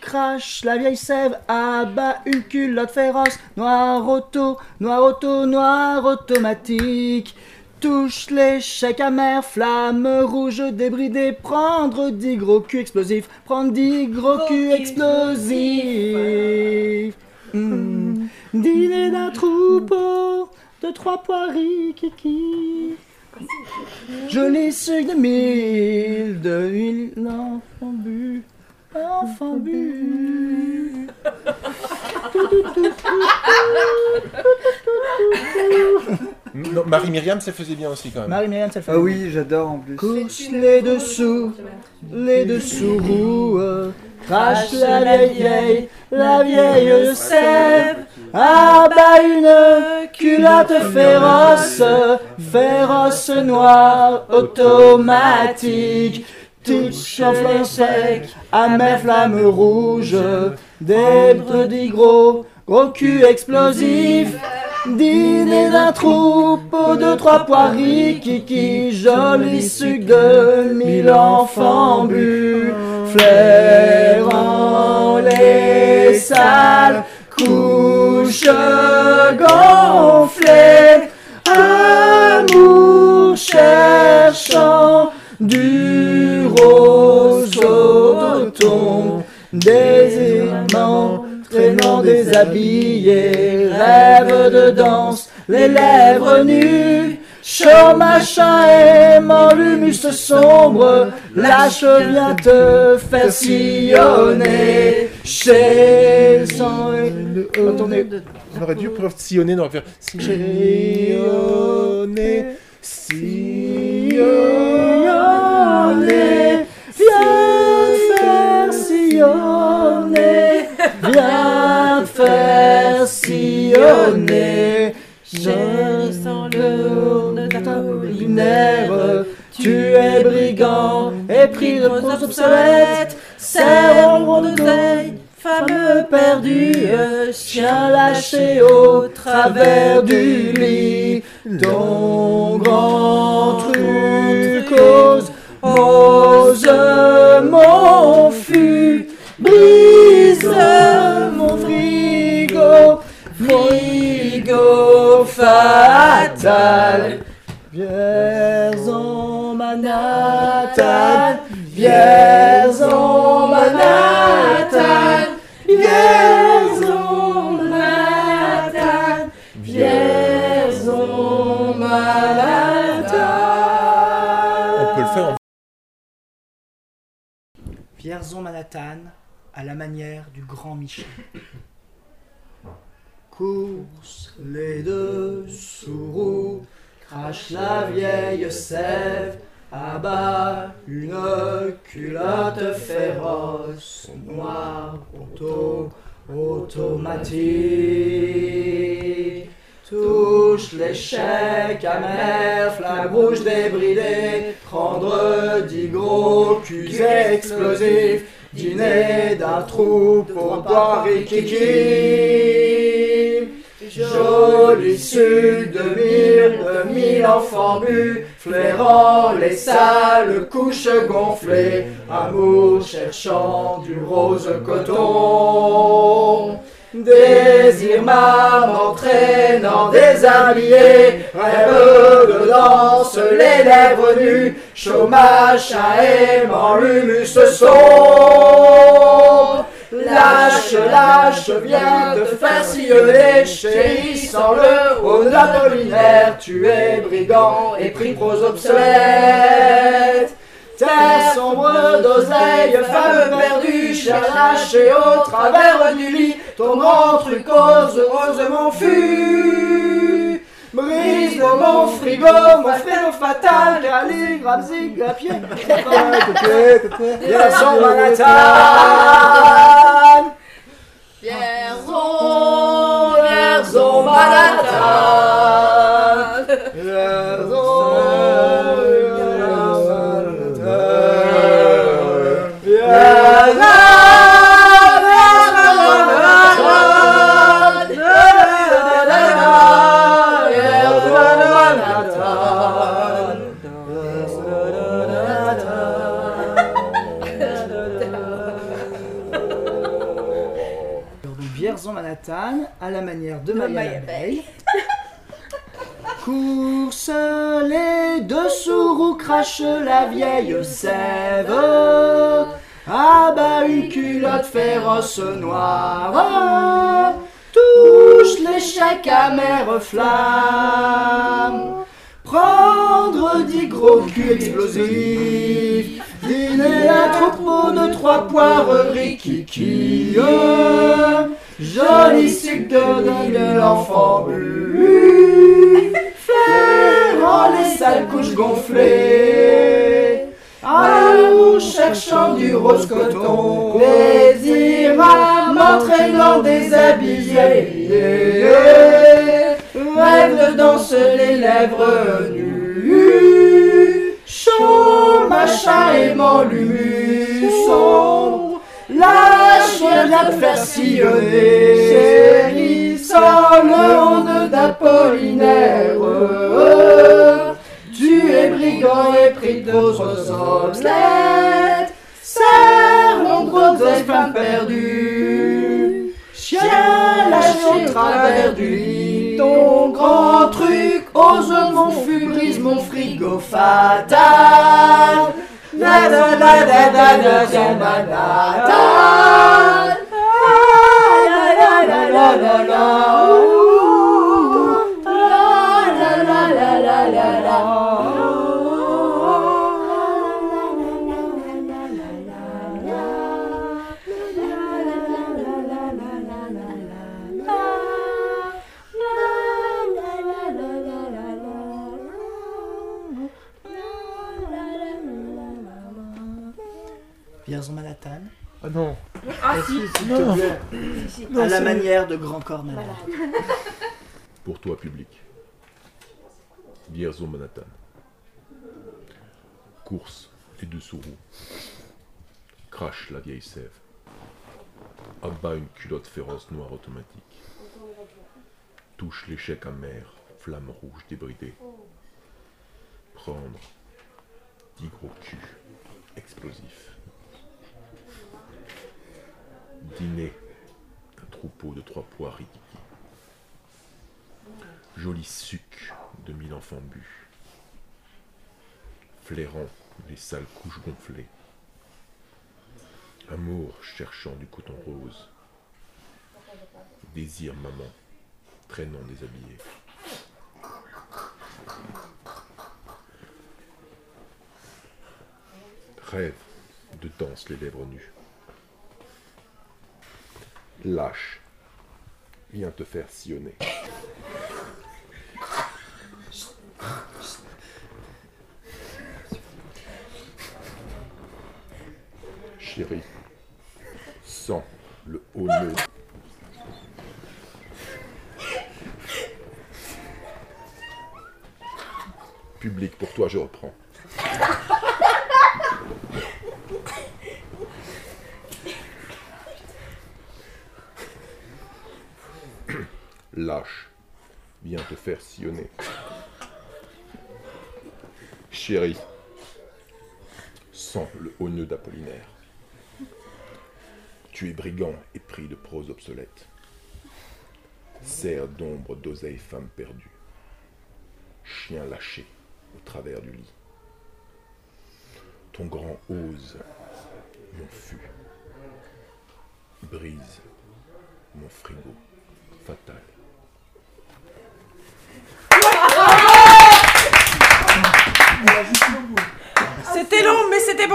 crache la vieille sève, abat une culotte féroce, noir auto, noir auto, noir automatique. Touche l'échec amer, flamme rouge débridée, prendre dix gros culs explosifs, prendre dix gros culs explosifs. Hmm. Dîner d'un troupeau de trois poiris kiki. Joli sucre de mille, de mille enfants bu, enfants bu. Non, Marie-Myriam, ça faisait bien aussi quand même. Marie-Myriam, ça le fait. Ah oui, j'adore en plus. Couche les dessous, les dessous roues, crache la vieille vieille, la vieille sève, abat une culotte féroce, féroce noire, automatique, touche en flanc sec, amère flamme rouge, des bredis gros, gros cul explosif. Dîner d'un troupeau de trois poiris kiki, joli sucre de mille enfants bu, flairant les sales couches gonflées, amour cherchant du ton, désirement traînant déshabillé, rêve de danse, les lèvres nues, chaud machin aimant l'humus sombre, lâche viens te faire sillonner, chez le sang et le Attendez, on aurait dû sillonner, on aurait faire sillonner, sillonner, sillonner, viens faire sillonner. Je sens le lunaire, tu es brigand, épris de prose obsolète, servant de deuil, femme perdue, chien lâché au travers du lit, ton grand frigo fatal. Vierzon Manhattan, Vierzon Manhattan, Vierzon Manhattan, Vierzon Manhattan. On peut le faire en Vierzon Manhattan à la manière du grand Michel. Course les deux roues, crache la vieille sève, abat une culotte féroce, noire, auto, automatique. Touche l'échec amer, flamme rouge débridée, prendre dix gros culs explosifs, dîner d'un troupeau poiris kiki. Joli sucre de mille, de mille enfants bu, flairant les sales couches gonflées, amour cherchant du rose coton. Désir m'âme entraînant déshabillé, rêve de danse, les lèvres nues, chômage à aimant l'humus sombre. Lâche, lâche, viens te faire sillonner, chérie, sans le haut d'Apollinaire, tu es brigand et pris prose obsolète. Terre sombre d'oseille, femme perdue, cher lâché au travers du lit, ton truc ose, heureusement fut. Mon frigo, mon frère fatal, calligramme, zig, à pied, Vierzon Manhattan. Vierzon, Vierzon Manhattan. À la manière de De Maya l'abeille. Course les dessous roues crache la vieille sève. Ah bah une culotte féroce noire touche l'échec amer flamme. Prendre dix gros culs explosifs, dîner un troupeau de trois poires rikiki. Joli sucre de de l'enfant bu, flairant les sales couches gonflées. Amour cherchant du rose coton, plaisir à m'entraînant déshabillé. Rêve de danse les lèvres nues, chaud machin aimant l'humus la faire sillonner, chérie, sans le honte d'Apollinaire. Tu es brigand et pris d'autres obsolètes. Serre mon gros des femmes perdues. Chien lâché au travers du lit. Ton grand truc, ose mon fût, brise mon frigo fatal. La la la la la la la Manhattan. La Vierzon Manhattan. Ah non. Ah si, s'il te plaît. si, si. Non, À la c'est- manière de Grand Corps Malade. Pour toi, public. Vierzon Manhattan. Course et dessous roues. Crache la vieille sève. Abat une culotte féroce noire automatique. Touche l'échec amer, flamme rouge débridée. Prendre dix gros culs explosifs. Dîner un troupeau de trois pois rikiki. Joli suc de mille enfants bu. Flairant les sales couches gonflées. Amour cherchant du coton rose. Désir maman traînant déshabillé. Rêve de danse les lèvres nues. Lâche, viens te faire sillonner. Chérie, sens le haut nœud. Public, pour toi, je reprends. Lâche, viens te faire sillonner. Chérie, sens le haut nœud d'Apollinaire. Tu es brigand et pris de prose obsolète. Serre d'ombre d'oseille femme perdue. Chien lâché au travers du lit. Ton grand ose, mon fût. Brise mon frigo fatal. C'était long, mais c'était bon.